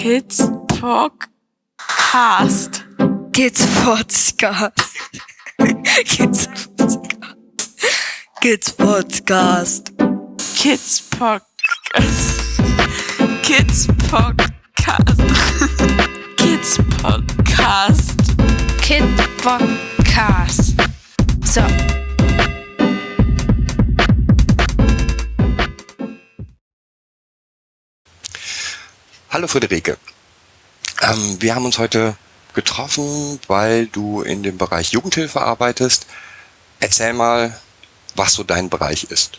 Kids Podcast. Kids Podcast. Kids Podcast. Kids Podcast. Kids Podcast. Kids Podcast. Kids Podcast. Kid Podcast. So. Hallo Friederike. Ähm, wir haben uns heute getroffen, weil du in dem Bereich Jugendhilfe arbeitest. Erzähl mal, was so dein Bereich ist.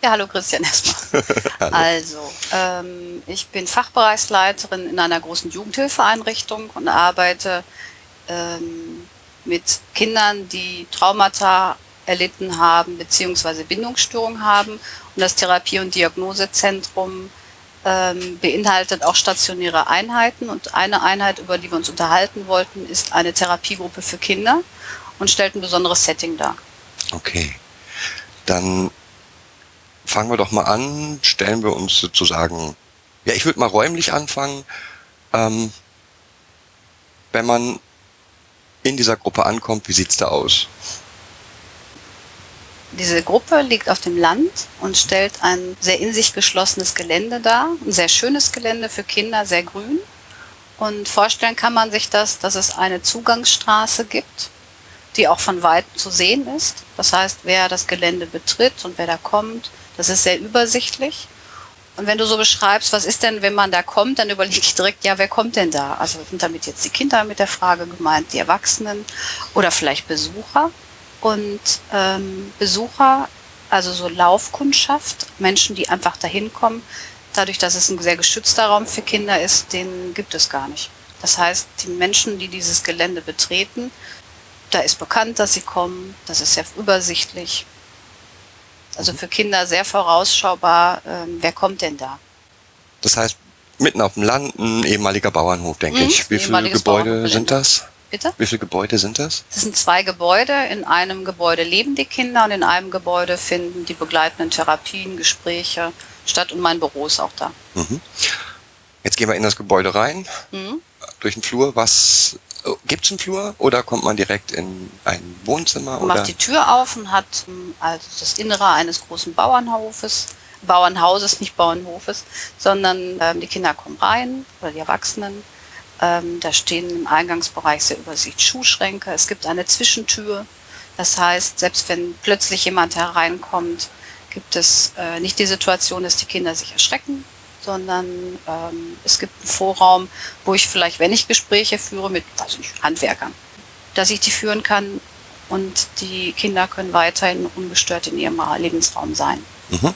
Ja, hallo Christian erstmal. Hallo. Also, ähm, ich bin Fachbereichsleiterin in einer großen Jugendhilfeeinrichtung und arbeite ähm, mit Kindern, die Traumata erlitten haben bzw. Bindungsstörungen haben. Und das Therapie- und Diagnosezentrum ähm, beinhaltet auch stationäre Einheiten. Und eine Einheit, über die wir uns unterhalten wollten, ist eine Therapiegruppe für Kinder und stellt ein besonderes Setting dar. Okay. Dann fangen wir doch mal an, stellen wir uns sozusagen, ja, ich würde mal räumlich anfangen. Ähm, wenn man in dieser Gruppe ankommt, wie sieht's da aus? Diese Gruppe liegt auf dem Land und stellt ein sehr in sich geschlossenes Gelände dar. Ein sehr schönes Gelände für Kinder, sehr grün. Und vorstellen kann man sich das, dass es eine Zugangsstraße gibt, die auch von weitem zu sehen ist. Das heißt, wer das Gelände betritt und wer da kommt, das ist sehr übersichtlich. Und wenn du so beschreibst, was ist denn, wenn man da kommt, dann überlege ich direkt, ja, wer kommt denn da? Also sind damit jetzt die Kinder mit der Frage gemeint, die Erwachsenen oder vielleicht Besucher? Und ähm, Besucher, also so Laufkundschaft, Menschen, die einfach dahin kommen, dadurch, dass es ein sehr geschützter Raum für Kinder ist, den gibt es gar nicht. Das heißt, die Menschen, die dieses Gelände betreten, da ist bekannt, dass sie kommen, das ist sehr übersichtlich. Also für Kinder sehr vorausschaubar, ähm, wer kommt denn da? Das heißt, mitten auf dem Land ein ehemaliger Bauernhof, denke Mhm, ich. Wie viele Gebäude sind das? Bitte? Wie viele Gebäude sind das? Das sind zwei Gebäude. In einem Gebäude leben die Kinder und in einem Gebäude finden die begleitenden Therapien, Gespräche statt und mein Büro ist auch da. Mhm. Jetzt gehen wir in das Gebäude rein, Mhm. durch den Flur. Was gibt es einen Flur oder kommt man direkt in ein Wohnzimmer? Man macht die Tür auf und hat ähm, also das Innere eines großen Bauernhofes, Bauernhauses, nicht Bauernhofes, sondern ähm, die Kinder kommen rein oder die Erwachsenen. Ähm, da stehen im Eingangsbereich sehr übersicht Schuhschränke. Es gibt eine Zwischentür. Das heißt, selbst wenn plötzlich jemand hereinkommt, gibt es äh, nicht die Situation, dass die Kinder sich erschrecken, sondern ähm, es gibt einen Vorraum, wo ich vielleicht, wenn ich Gespräche führe mit weiß ich nicht, Handwerkern, dass ich die führen kann und die Kinder können weiterhin ungestört in ihrem Lebensraum sein. Mhm.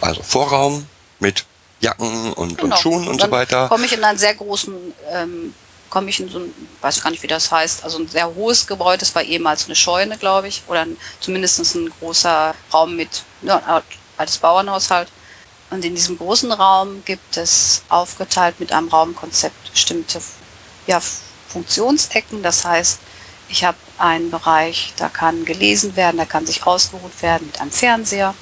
Also Vorraum mit Jacken und, Genau. und Schuhen und Dann so weiter. Komme ich in einen sehr großen, ähm, komme ich in so ein, weiß gar nicht, wie das heißt, also ein sehr hohes Gebäude, das war ehemals eine Scheune, glaube ich, oder ein, zumindest ein großer Raum mit, ja, altes Bauernhaushalt. Und in diesem großen Raum gibt es aufgeteilt mit einem Raumkonzept bestimmte ja, Funktionsecken. Das heißt, ich habe einen Bereich, da kann gelesen werden, da kann sich ausgeruht werden mit einem Fernseher.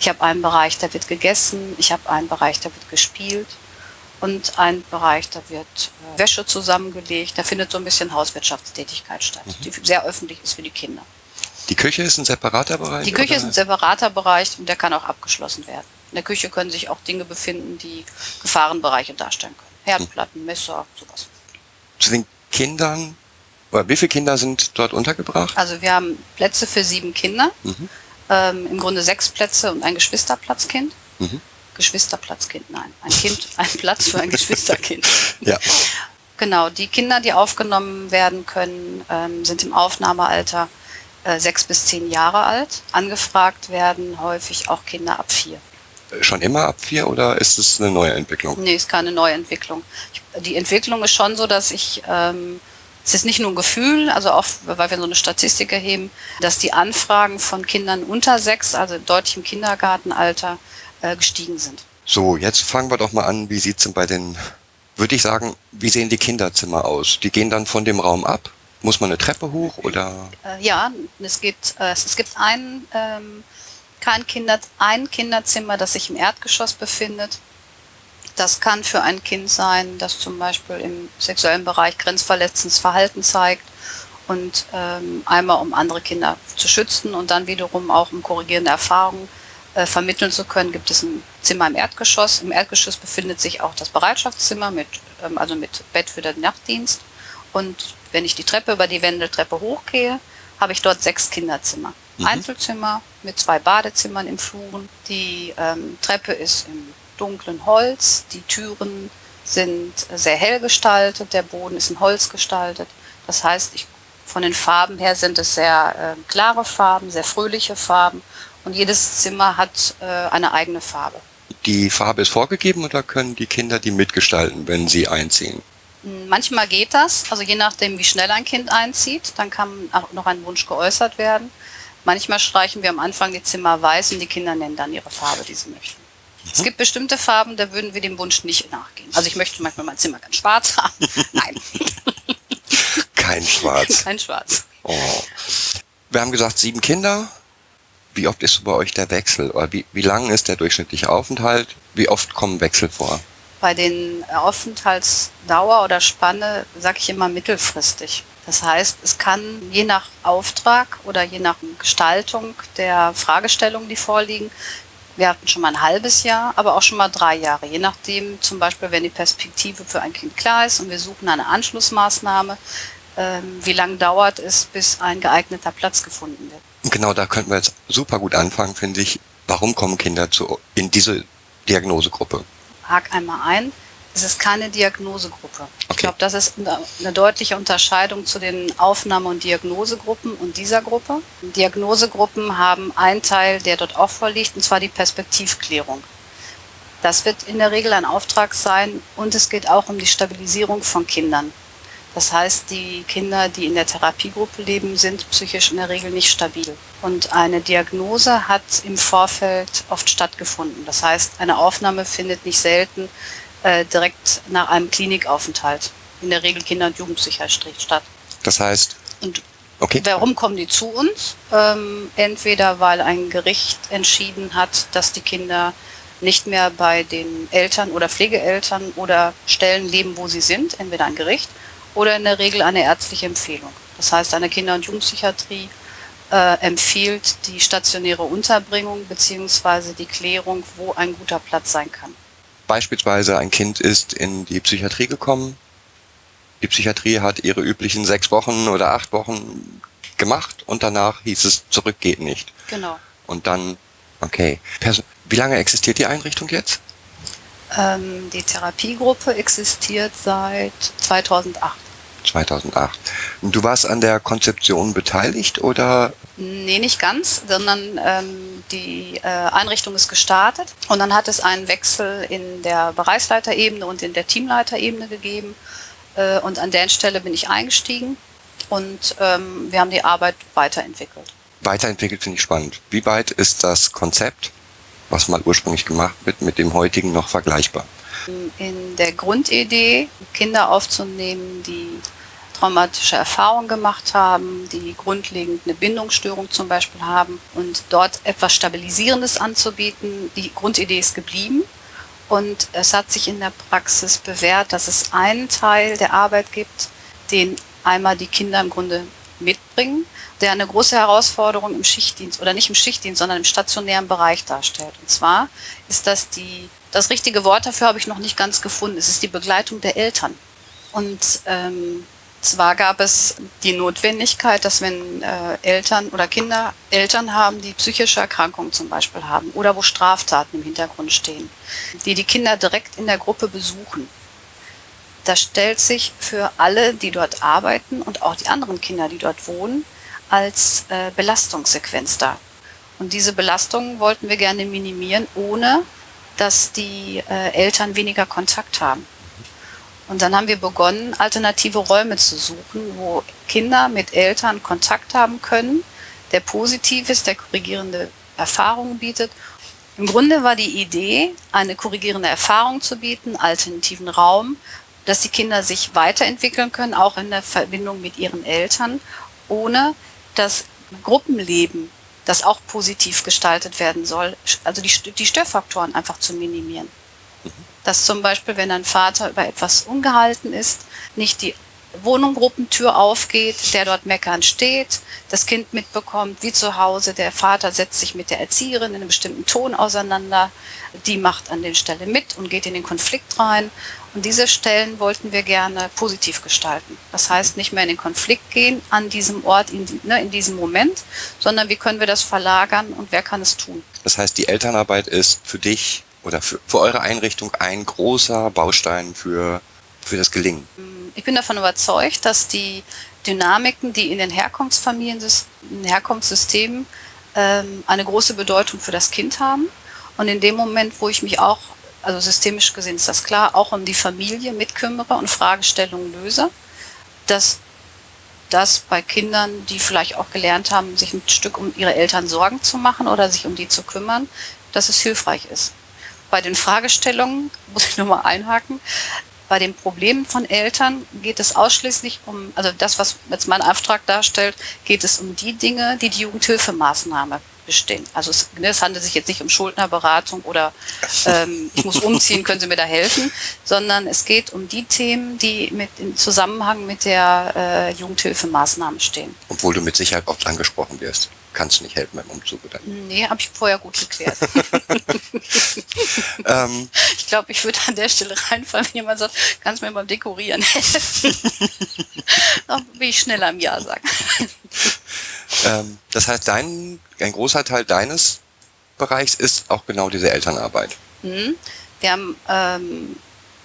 Ich habe einen Bereich, da wird gegessen. Ich habe einen Bereich, da wird gespielt. Und einen Bereich, da wird äh, Wäsche zusammengelegt. Da findet so ein bisschen Hauswirtschaftstätigkeit statt, die sehr öffentlich ist für die Kinder. Die Küche ist ein separater Bereich? Die Küche oder? ist ein separater Bereich und der kann auch abgeschlossen werden. In der Küche können sich auch Dinge befinden, die Gefahrenbereiche darstellen können. Herdplatten, Messer, sowas. Zu den Kindern, oder wie viele Kinder sind dort untergebracht? Also wir haben Plätze für sieben Kinder. Mhm. Ähm, Im Grunde sechs Plätze und ein Geschwisterplatzkind. Mhm. Geschwisterplatzkind, nein. Ein Kind, ein Platz für ein Geschwisterkind. Ja. Genau, die Kinder, die aufgenommen werden können, ähm, sind im Aufnahmealter äh, sechs bis zehn Jahre alt. Angefragt werden häufig auch Kinder ab vier. Schon immer ab vier oder ist es eine neue Entwicklung? Nee, ist keine Neuentwicklung. Ich, die Entwicklung ist schon so, dass ich, ähm, es ist nicht nur ein Gefühl, also auch, weil wir so eine Statistik erheben, dass die Anfragen von Kindern unter sechs, also deutlich im Kindergartenalter, äh, gestiegen sind. So, jetzt fangen wir doch mal an. Wie sieht's denn bei den, würde ich sagen, wie sehen die Kinderzimmer aus? Die gehen dann von dem Raum ab? Muss man eine Treppe hoch oder? Äh, ja, es gibt, äh, es gibt ein, ähm, kein Kinder, ein Kinderzimmer, das sich im Erdgeschoss befindet. Das kann für ein Kind sein, das zum Beispiel im sexuellen Bereich grenzverletzendes Verhalten zeigt und ähm, einmal um andere Kinder zu schützen und dann wiederum auch um korrigierende Erfahrungen äh, vermitteln zu können, gibt es ein Zimmer im Erdgeschoss. Im Erdgeschoss befindet sich auch das Bereitschaftszimmer mit, ähm, also mit Bett für den Nachtdienst. Und wenn ich die Treppe über die Wendeltreppe hochgehe, habe ich dort sechs Kinderzimmer. Mhm. Einzelzimmer mit zwei Badezimmern im Fluren. Die ähm, Treppe ist im dunklen Holz. Die Türen sind sehr hell gestaltet. Der Boden ist in Holz gestaltet. Das heißt, ich, von den Farben her sind es sehr äh, klare Farben, sehr fröhliche Farben. Und jedes Zimmer hat äh, eine eigene Farbe. Die Farbe ist vorgegeben oder können die Kinder die mitgestalten, wenn sie einziehen? Manchmal geht das, also je nachdem, wie schnell ein Kind einzieht, dann kann auch noch ein Wunsch geäußert werden. Manchmal streichen wir am Anfang die Zimmer weiß und die Kinder nennen dann ihre Farbe, die sie möchten. Es gibt bestimmte Farben, da würden wir dem Wunsch nicht nachgehen. Also ich möchte manchmal mein Zimmer ganz schwarz haben. Nein. Kein Schwarz. Kein Schwarz. Oh. Wir haben gesagt, sieben Kinder. Wie oft ist bei euch der Wechsel? Oder wie, wie lang ist der durchschnittliche Aufenthalt? Wie oft kommen Wechsel vor? Bei den Aufenthaltsdauer oder Spanne sage ich immer mittelfristig. Das heißt, es kann je nach Auftrag oder je nach Gestaltung der Fragestellungen, die vorliegen, wir hatten schon mal ein halbes Jahr, aber auch schon mal drei Jahre, je nachdem zum Beispiel, wenn die Perspektive für ein Kind klar ist und wir suchen eine Anschlussmaßnahme, ähm, wie lange dauert es, bis ein geeigneter Platz gefunden wird. Genau, da könnten wir jetzt super gut anfangen, finde ich. Warum kommen Kinder zu, in diese Diagnosegruppe? Hak einmal ein. Es ist keine Diagnosegruppe. Ich Okay. glaube, das ist eine deutliche Unterscheidung zu den Aufnahme- und Diagnosegruppen und dieser Gruppe. Diagnosegruppen haben einen Teil, der dort auch vorliegt, und zwar die Perspektivklärung. Das wird in der Regel ein Auftrag sein und es geht auch um die Stabilisierung von Kindern. Das heißt, die Kinder, die in der Therapiegruppe leben, sind psychisch in der Regel nicht stabil. Und eine Diagnose hat im Vorfeld oft stattgefunden. Das heißt, eine Aufnahme findet nicht selten äh, direkt nach einem Klinikaufenthalt. In der Regel Kinder- und Jugendpsychiatrie statt. Das heißt, Und okay, warum kommen die zu uns? Ähm, entweder weil ein Gericht entschieden hat, dass die Kinder nicht mehr bei den Eltern oder Pflegeeltern oder Stellen leben, wo sie sind, entweder ein Gericht oder in der Regel eine ärztliche Empfehlung. Das heißt, eine Kinder- und Jugendpsychiatrie äh, empfiehlt die stationäre Unterbringung beziehungsweise die Klärung, wo ein guter Platz sein kann. Beispielsweise ein Kind ist in die Psychiatrie gekommen. Die Psychiatrie hat ihre üblichen sechs Wochen oder acht Wochen gemacht und danach hieß es, zurück geht nicht. Genau. Und dann, okay. Perso Wie lange existiert die Einrichtung jetzt? Ähm, die Therapiegruppe existiert seit 2008. 2008. Und Du warst an der Konzeption beteiligt oder? Nee, nicht ganz, sondern ähm, die äh, Einrichtung ist gestartet und dann hat es einen Wechsel in der Bereichsleiterebene und in der Teamleiterebene gegeben äh, und an der Stelle bin ich eingestiegen und ähm, wir haben die Arbeit weiterentwickelt. Weiterentwickelt finde ich spannend. Wie weit ist das Konzept, was mal ursprünglich gemacht wird, mit dem heutigen noch vergleichbar? In der Grundidee, Kinder aufzunehmen, die traumatische Erfahrungen gemacht haben, die grundlegend eine Bindungsstörung zum Beispiel haben und dort etwas Stabilisierendes anzubieten. Die Grundidee ist geblieben und es hat sich in der Praxis bewährt, dass es einen Teil der Arbeit gibt, den einmal die Kinder im Grunde mitbringen, der eine große Herausforderung im Schichtdienst oder nicht im Schichtdienst, sondern im stationären Bereich darstellt. Und zwar ist das die, das richtige Wort dafür habe ich noch nicht ganz gefunden. Es ist die Begleitung der Eltern. Und ähm, zwar gab es die Notwendigkeit, dass wenn äh, Eltern oder Kinder Eltern haben, die psychische Erkrankungen zum Beispiel haben oder wo Straftaten im Hintergrund stehen, die die Kinder direkt in der Gruppe besuchen. Das stellt sich für alle, die dort arbeiten und auch die anderen Kinder, die dort wohnen, als äh, Belastungssequenz dar. Und diese Belastung wollten wir gerne minimieren, ohne dass die äh, Eltern weniger Kontakt haben. Und dann haben wir begonnen, alternative Räume zu suchen, wo Kinder mit Eltern Kontakt haben können, der positiv ist, der korrigierende Erfahrungen bietet. Im Grunde war die Idee, eine korrigierende Erfahrung zu bieten, alternativen Raum, dass die Kinder sich weiterentwickeln können, auch in der Verbindung mit ihren Eltern, ohne das Gruppenleben, das auch positiv gestaltet werden soll, also die, die Störfaktoren einfach zu minimieren. Dass zum Beispiel, wenn ein Vater über etwas ungehalten ist, nicht die Wohnunggruppentür aufgeht, der dort meckernd steht, das Kind mitbekommt, wie zu Hause, der Vater setzt sich mit der Erzieherin in einem bestimmten Ton auseinander, die macht an der Stelle mit und geht in den Konflikt rein. Und diese Stellen wollten wir gerne positiv gestalten. Das heißt, nicht mehr in den Konflikt gehen an diesem Ort, in, ne, in diesem Moment, sondern wie können wir das verlagern und wer kann es tun. Das heißt, die Elternarbeit ist für dich oder für, für eure Einrichtung ein großer Baustein für, für das Gelingen. Ich bin davon überzeugt, dass die Dynamiken, die in den Herkunftsfamilien, in Herkunftssystemen ähm, eine große Bedeutung für das Kind haben. Und in dem Moment, wo ich mich auch, also systemisch gesehen ist das klar, auch um die Familie mitkümmere und Fragestellungen löse, dass das bei Kindern, die vielleicht auch gelernt haben, sich ein Stück um ihre Eltern Sorgen zu machen oder sich um die zu kümmern, dass es hilfreich ist. Bei den Fragestellungen muss ich nur mal einhaken. Bei den Problemen von Eltern geht es ausschließlich um, also das, was jetzt mein Auftrag darstellt, geht es um die Dinge, die die Jugendhilfemaßnahme bestehen. Also es, ne, es handelt sich jetzt nicht um Schuldnerberatung oder ähm, ich muss umziehen, können Sie mir da helfen, sondern es geht um die Themen, die mit im Zusammenhang mit der äh, Jugendhilfemaßnahme stehen. Obwohl du mit Sicherheit oft angesprochen wirst. Kannst du nicht helfen beim Umzug, oder? Nee, habe ich vorher gut geklärt. ähm, ich glaube, ich würde an der Stelle reinfallen, wenn jemand sagt, kannst du mir beim Dekorieren helfen. Dann will ich schneller im Jahr sagen. ähm, das heißt, dein, ein großer Teil deines Bereichs ist auch genau diese Elternarbeit. Mhm. Wir haben ähm,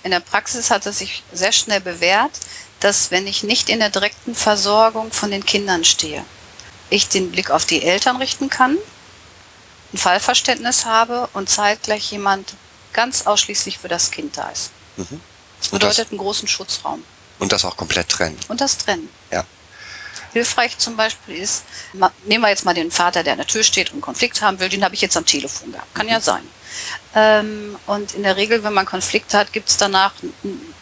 in der Praxis hat es sich sehr schnell bewährt, dass wenn ich nicht in der direkten Versorgung von den Kindern stehe, ich den Blick auf die Eltern richten kann, ein Fallverständnis habe und zeitgleich jemand ganz ausschließlich für das Kind da ist. Mhm. Das bedeutet einen großen Schutzraum. Und das auch komplett trennen. Und das trennen. Ja. Hilfreich zum Beispiel ist, nehmen wir jetzt mal den Vater, der an der Tür steht und einen Konflikt haben will, den habe ich jetzt am Telefon gehabt. Kann ja sein. Ähm, und in der Regel, wenn man Konflikt hat, gibt es danach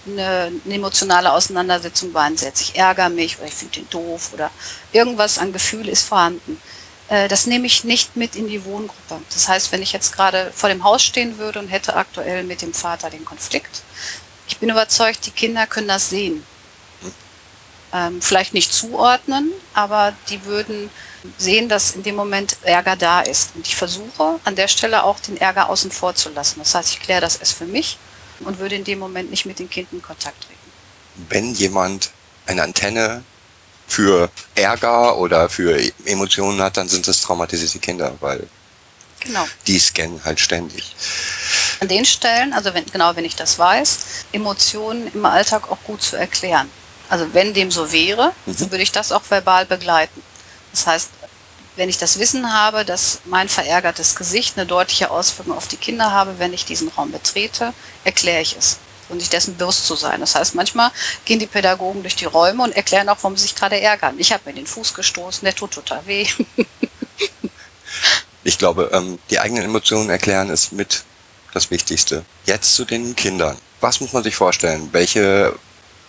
eine, eine, emotionale Auseinandersetzung bei einem Sätze. Ich ärgere mich oder ich finde den doof oder irgendwas an Gefühl ist vorhanden. Äh, das nehme ich nicht mit in die Wohngruppe. Das heißt, wenn ich jetzt gerade vor dem Haus stehen würde und hätte aktuell mit dem Vater den Konflikt, ich bin überzeugt, die Kinder können das sehen. Ähm, vielleicht nicht zuordnen, aber die würden sehen, dass in dem Moment Ärger da ist. Und ich versuche an der Stelle auch den Ärger außen vor zu lassen. Das heißt, ich kläre das erst für mich und würde in dem Moment nicht mit den Kindern in Kontakt treten. Wenn jemand eine Antenne für Ärger oder für Emotionen hat, dann sind es traumatisierte Kinder, weil genau. die scannen halt ständig. An den Stellen, also wenn, genau wenn ich das weiß, Emotionen im Alltag auch gut zu erklären. Also wenn dem so wäre, mhm. dann würde ich das auch verbal begleiten. Das heißt, wenn ich das Wissen habe, dass mein verärgertes Gesicht eine deutliche Auswirkung auf die Kinder habe, wenn ich diesen Raum betrete, erkläre ich es und sich dessen bewusst zu sein. Das heißt, manchmal gehen die Pädagogen durch die Räume und erklären auch, warum sie sich gerade ärgern. Ich habe mir den Fuß gestoßen, der tut total weh. ich glaube, ähm, die eigenen Emotionen erklären ist mit das Wichtigste. Jetzt zu den Kindern. Was muss man sich vorstellen? Welche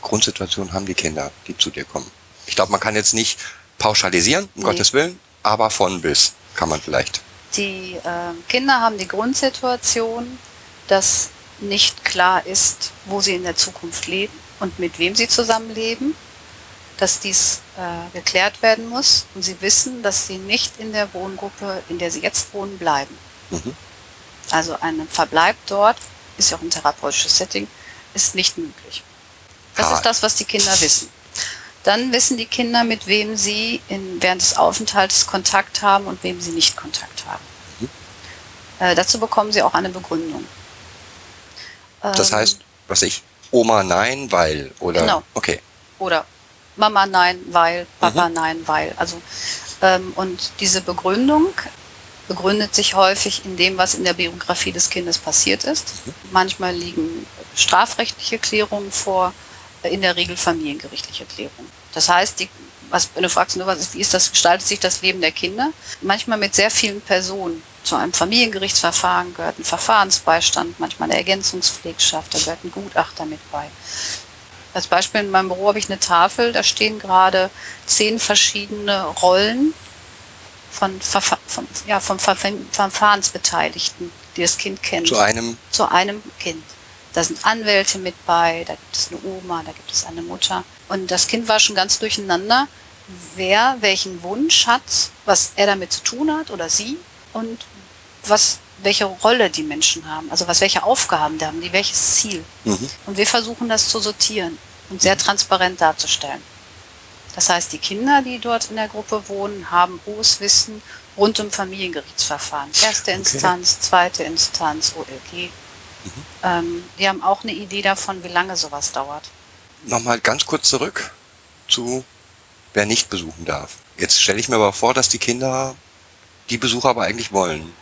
Grundsituationen haben die Kinder, die zu dir kommen? Ich glaube, man kann jetzt nicht pauschalisieren, um nee. Gottes Willen, aber von bis kann man vielleicht. Die äh, Kinder haben die Grundsituation, dass nicht klar ist, wo sie in der Zukunft leben und mit wem sie zusammenleben, dass dies äh, geklärt werden muss und sie wissen, dass sie nicht in der Wohngruppe, in der sie jetzt wohnen, bleiben. Mhm. Also ein Verbleib dort, ist ja auch ein therapeutisches Setting, ist nicht möglich. Das ah. ist das, was die Kinder wissen. Dann wissen die Kinder, mit wem sie in, während des Aufenthalts Kontakt haben und wem sie nicht Kontakt haben. Mhm. Äh, dazu bekommen sie auch eine Begründung. Das ähm, heißt, was ich, Oma nein, weil, oder? Genau. Okay. Oder Mama nein, weil, Papa mhm. nein, weil. Also, ähm, und diese Begründung begründet sich häufig in dem, was in der Biografie des Kindes passiert ist. Mhm. Manchmal liegen strafrechtliche Klärungen vor, in der Regel familiengerichtliche Klärung. Das heißt, die, was, wenn du fragst, was ist, wie ist das, gestaltet sich das Leben der Kinder? Manchmal mit sehr vielen Personen. Zu einem Familiengerichtsverfahren gehört ein Verfahrensbeistand, manchmal eine Ergänzungspflegschaft, da gehört ein Gutachter mit bei. Als Beispiel in meinem Büro habe ich eine Tafel, da stehen gerade zehn verschiedene Rollen von, Verfa von, ja, von Verfahrensbeteiligten, die das Kind kennt. Zu einem? Zu einem Kind. Da sind Anwälte mit bei, da gibt es eine Oma, da gibt es eine Mutter. Und das Kind war schon ganz durcheinander, wer welchen Wunsch hat, was er damit zu tun hat oder sie und was welche Rolle die Menschen haben, also was welche Aufgaben die haben, die welches Ziel. Mhm. Und wir versuchen das zu sortieren und sehr transparent darzustellen. Das heißt, die Kinder, die dort in der Gruppe wohnen, haben hohes Wissen rund um Familiengerichtsverfahren. Erste Instanz, zweite Instanz, OLG. Ähm, die haben auch eine Idee davon, wie lange sowas dauert. Nochmal ganz kurz zurück zu wer nicht besuchen darf. Jetzt stelle ich mir aber vor, dass die Kinder die Besucher aber eigentlich wollen.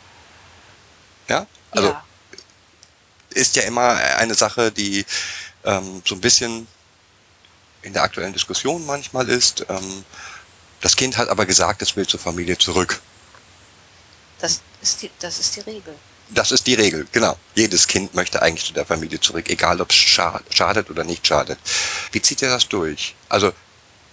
Ja? Also ja, ist ja immer eine Sache, die ähm, so ein bisschen in der aktuellen Diskussion manchmal ist. Ähm, das Kind hat aber gesagt, es will zur Familie zurück. das ist die, das ist die Regel. Das ist die Regel, genau. Jedes Kind möchte eigentlich zu der Familie zurück, egal ob es scha- schadet oder nicht schadet. Wie zieht ihr das durch? Also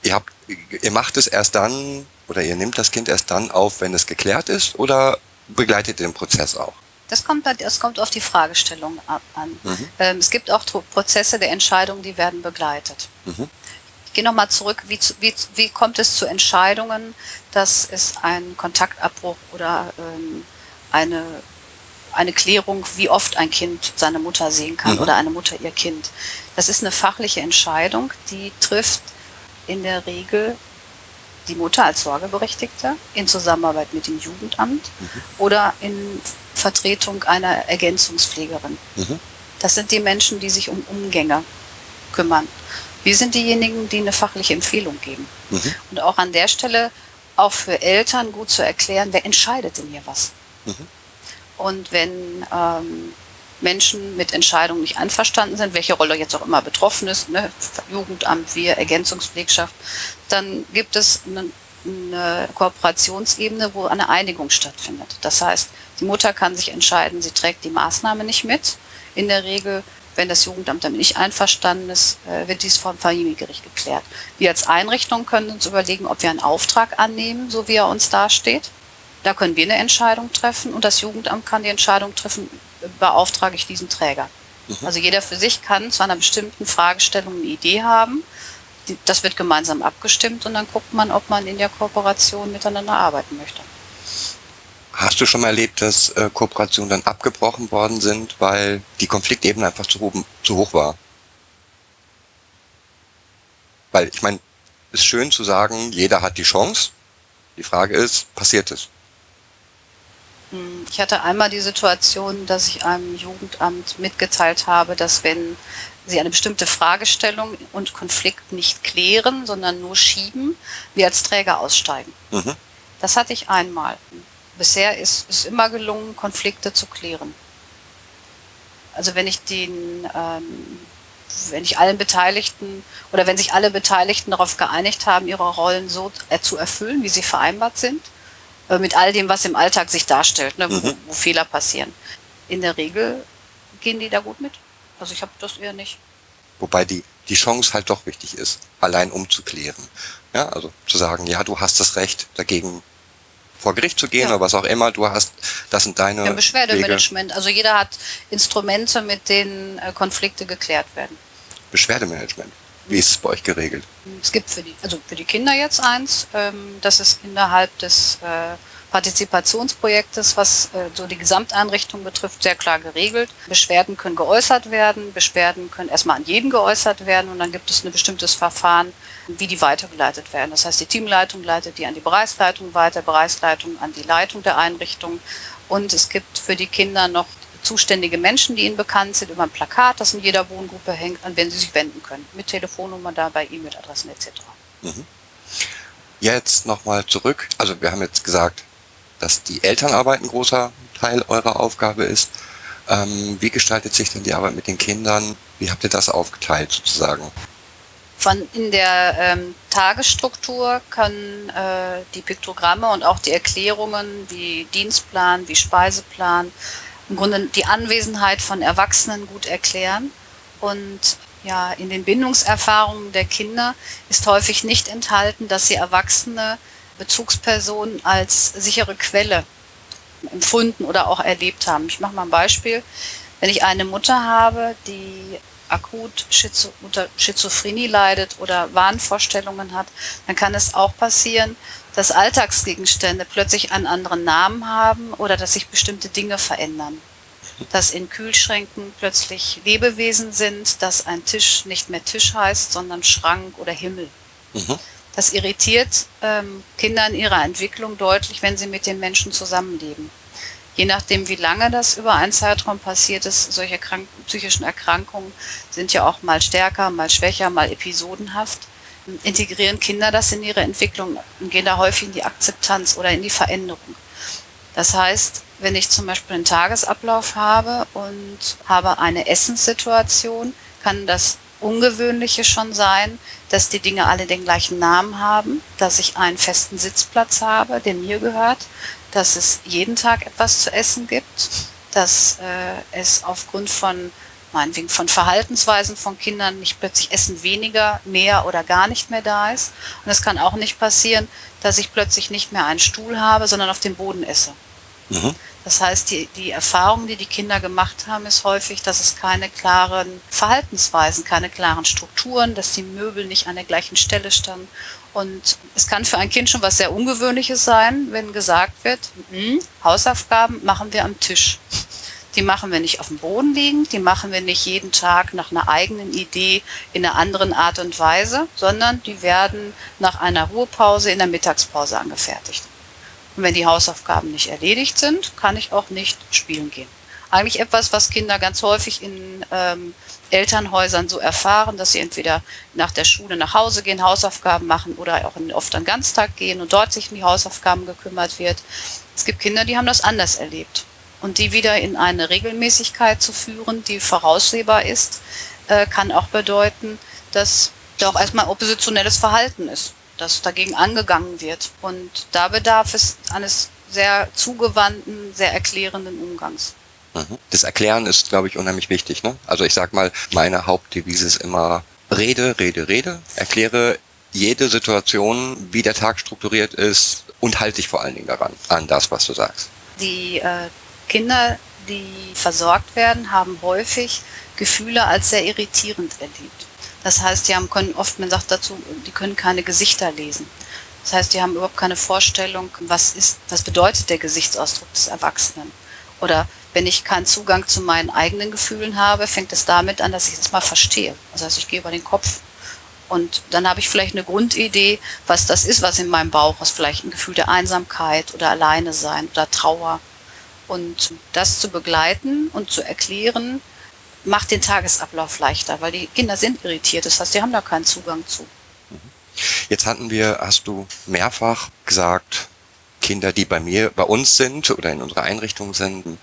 ihr habt, ihr macht es erst dann oder ihr nehmt das Kind erst dann auf, wenn es geklärt ist oder begleitet ihr den Prozess auch? Das kommt, das kommt auf die Fragestellung an. Mhm. Ähm, es gibt auch Prozesse der Entscheidung, die werden begleitet. Mhm. Ich gehe nochmal zurück, wie, wie, wie kommt es zu Entscheidungen, dass es einen Kontaktabbruch oder ähm, eine, eine Klärung, wie oft ein Kind seine Mutter sehen kann Mhm. oder eine Mutter ihr Kind. Das ist eine fachliche Entscheidung, die trifft in der Regel die Mutter als Sorgeberechtigte in Zusammenarbeit mit dem Jugendamt oder in Vertretung einer Ergänzungspflegerin. Mhm. Das sind die Menschen, die sich um Umgänge kümmern. Wir sind diejenigen, die eine fachliche Empfehlung geben. Mhm. Und auch an der Stelle auch für Eltern gut zu erklären, wer entscheidet denn hier was. Und wenn ähm, Menschen mit Entscheidungen nicht einverstanden sind, welche Rolle jetzt auch immer betroffen ist, ne, Jugendamt, wir, Ergänzungspflegschaft, dann gibt es eine, eine Kooperationsebene, wo eine Einigung stattfindet. Das heißt, die Mutter kann sich entscheiden, sie trägt die Maßnahme nicht mit. In der Regel, wenn das Jugendamt damit nicht einverstanden ist, äh, wird dies vom Familiengericht geklärt. Wir als Einrichtung können uns überlegen, ob wir einen Auftrag annehmen, so wie er uns dasteht. Da können wir eine Entscheidung treffen und das Jugendamt kann die Entscheidung treffen, beauftrage ich diesen Träger. Also jeder für sich kann zu einer bestimmten Fragestellung eine Idee haben. Das wird gemeinsam abgestimmt und dann guckt man, ob man in der Kooperation miteinander arbeiten möchte. Hast du schon mal erlebt, dass äh, Kooperationen dann abgebrochen worden sind, weil die Konfliktebene einfach zu, hoch- zu hoch war? Weil ich meine, es ist schön zu sagen, jeder hat die Chance. Die Frage ist, passiert es? Hm, Ich hatte einmal die Situation, dass ich einem Jugendamt mitgeteilt habe, dass wenn sie eine bestimmte Fragestellung und Konflikt nicht klären, sondern nur schieben, wir als Träger aussteigen. Mhm. Das hatte ich einmal. Bisher ist es immer gelungen, Konflikte zu klären. Also wenn ich den, ähm, wenn ich allen Beteiligten oder wenn sich alle Beteiligten darauf geeinigt haben, ihre Rollen so äh, zu erfüllen, wie sie vereinbart sind, mit all dem, was im Alltag sich darstellt, ne, wo, Mhm. wo Fehler passieren. In der Regel gehen die da gut mit. Also ich habe das eher nicht. Wobei die, die Chance halt doch wichtig ist, allein umzuklären. Ja, also zu sagen, ja, du hast das Recht, dagegen vor Gericht zu gehen Ja. oder was auch immer, du hast, das sind deine Ja, Wege. Beschwerdemanagement. Also jeder hat Instrumente, mit denen äh, Konflikte geklärt werden. Beschwerdemanagement. Wie ist es bei euch geregelt? Es gibt für die, also für die Kinder jetzt eins, ähm, das ist innerhalb des äh, Partizipationsprojektes, was äh, so die Gesamteinrichtung betrifft, sehr klar geregelt. Beschwerden können geäußert werden, Beschwerden können erstmal an jeden geäußert werden und dann gibt es ein bestimmtes Verfahren, wie die weitergeleitet werden. Das heißt, die Teamleitung leitet die an die Bereichsleitung weiter, Bereichsleitung an die Leitung der Einrichtung und es gibt für die Kinder noch zuständige Menschen, die ihnen bekannt sind, über ein Plakat, das in jeder Wohngruppe hängt, an wen sie sich wenden können, mit Telefonnummer dabei, E-Mail-Adressen etc. Jetzt nochmal zurück. Also wir haben jetzt gesagt, dass die Elternarbeit ein großer Teil eurer Aufgabe ist. Ähm, wie gestaltet sich denn die Arbeit mit den Kindern? Wie habt ihr das aufgeteilt sozusagen? Von in der ähm, Tagesstruktur können äh, die Piktogramme und auch die Erklärungen wie Dienstplan, wie Speiseplan im Grunde die Anwesenheit von Erwachsenen gut erklären. Und ja, in den Bindungserfahrungen der Kinder ist häufig nicht enthalten, dass sie Erwachsene Bezugspersonen als sichere Quelle empfunden oder auch erlebt haben. Ich mache mal ein Beispiel. Wenn ich eine Mutter habe, die akut Schizo unter Schizophrenie leidet oder Wahnvorstellungen hat, dann kann es auch passieren, dass Alltagsgegenstände plötzlich einen anderen Namen haben oder dass sich bestimmte Dinge verändern. Dass in Kühlschränken plötzlich Lebewesen sind, dass ein Tisch nicht mehr Tisch heißt, sondern Schrank oder Himmel. Mhm. Das irritiert ähm, Kinder in ihrer Entwicklung deutlich, wenn sie mit den Menschen zusammenleben. Je nachdem, wie lange das über einen Zeitraum passiert ist, solche krank psychischen Erkrankungen sind ja auch mal stärker, mal schwächer, mal episodenhaft. Integrieren Kinder das in ihre Entwicklung und gehen da häufig in die Akzeptanz oder in die Veränderung. Das heißt, wenn ich zum Beispiel einen Tagesablauf habe und habe eine Essenssituation, kann das Ungewöhnliche schon sein, dass die Dinge alle den gleichen Namen haben, dass ich einen festen Sitzplatz habe, der mir gehört, dass es jeden Tag etwas zu essen gibt, dass äh, es aufgrund von meinetwegen von Verhaltensweisen von Kindern nicht plötzlich Essen weniger, mehr oder gar nicht mehr da ist. Und es kann auch nicht passieren, dass ich plötzlich nicht mehr einen Stuhl habe, sondern auf dem Boden esse. Mhm. Das heißt, die, die Erfahrung, die die Kinder gemacht haben, ist häufig, dass es keine klaren Verhaltensweisen, keine klaren Strukturen, dass die Möbel nicht an der gleichen Stelle standen. Und es kann für ein Kind schon was sehr Ungewöhnliches sein, wenn gesagt wird, "Mhm, Hausaufgaben machen wir am Tisch. Die machen wir nicht auf dem Boden liegen, die machen wir nicht jeden Tag nach einer eigenen Idee in einer anderen Art und Weise, sondern die werden nach einer Ruhepause in der Mittagspause angefertigt. Und wenn die Hausaufgaben nicht erledigt sind, kann ich auch nicht spielen gehen. Eigentlich etwas, was Kinder ganz häufig in ähm, Elternhäusern so erfahren, dass sie entweder nach der Schule nach Hause gehen, Hausaufgaben machen oder auch in, oft an Ganztag gehen und dort sich um die Hausaufgaben gekümmert wird. Es gibt Kinder, die haben das anders erlebt. Und die wieder in eine Regelmäßigkeit zu führen, die voraussehbar ist, äh, kann auch bedeuten, dass da auch erstmal oppositionelles Verhalten ist, dass dagegen angegangen wird. Und da bedarf es eines sehr zugewandten, sehr erklärenden Umgangs. Mhm. Das Erklären ist, glaube ich, unheimlich wichtig. Ne? Also ich sag mal, meine Hauptdevise ist immer Rede, Rede, Rede. Erkläre jede Situation, wie der Tag strukturiert ist und halte dich vor allen Dingen daran, an das, was du sagst. Die äh, Kinder, die versorgt werden, haben häufig Gefühle als sehr irritierend erlebt. Das heißt, die haben können oft, man sagt dazu, die können keine Gesichter lesen. Das heißt, die haben überhaupt keine Vorstellung, was ist, was bedeutet der Gesichtsausdruck des Erwachsenen. Oder wenn ich keinen Zugang zu meinen eigenen Gefühlen habe, fängt es damit an, dass ich es mal verstehe. Das heißt, ich gehe über den Kopf und dann habe ich vielleicht eine Grundidee, was das ist, was in meinem Bauch ist. Vielleicht ein Gefühl der Einsamkeit oder Alleine sein oder Trauer. Und das zu begleiten und zu erklären, macht den Tagesablauf leichter, weil die Kinder sind irritiert. Das heißt, die haben da keinen Zugang zu. Jetzt hatten wir, hast du mehrfach gesagt, Kinder, die bei mir, bei uns sind oder in unserer Einrichtung sind,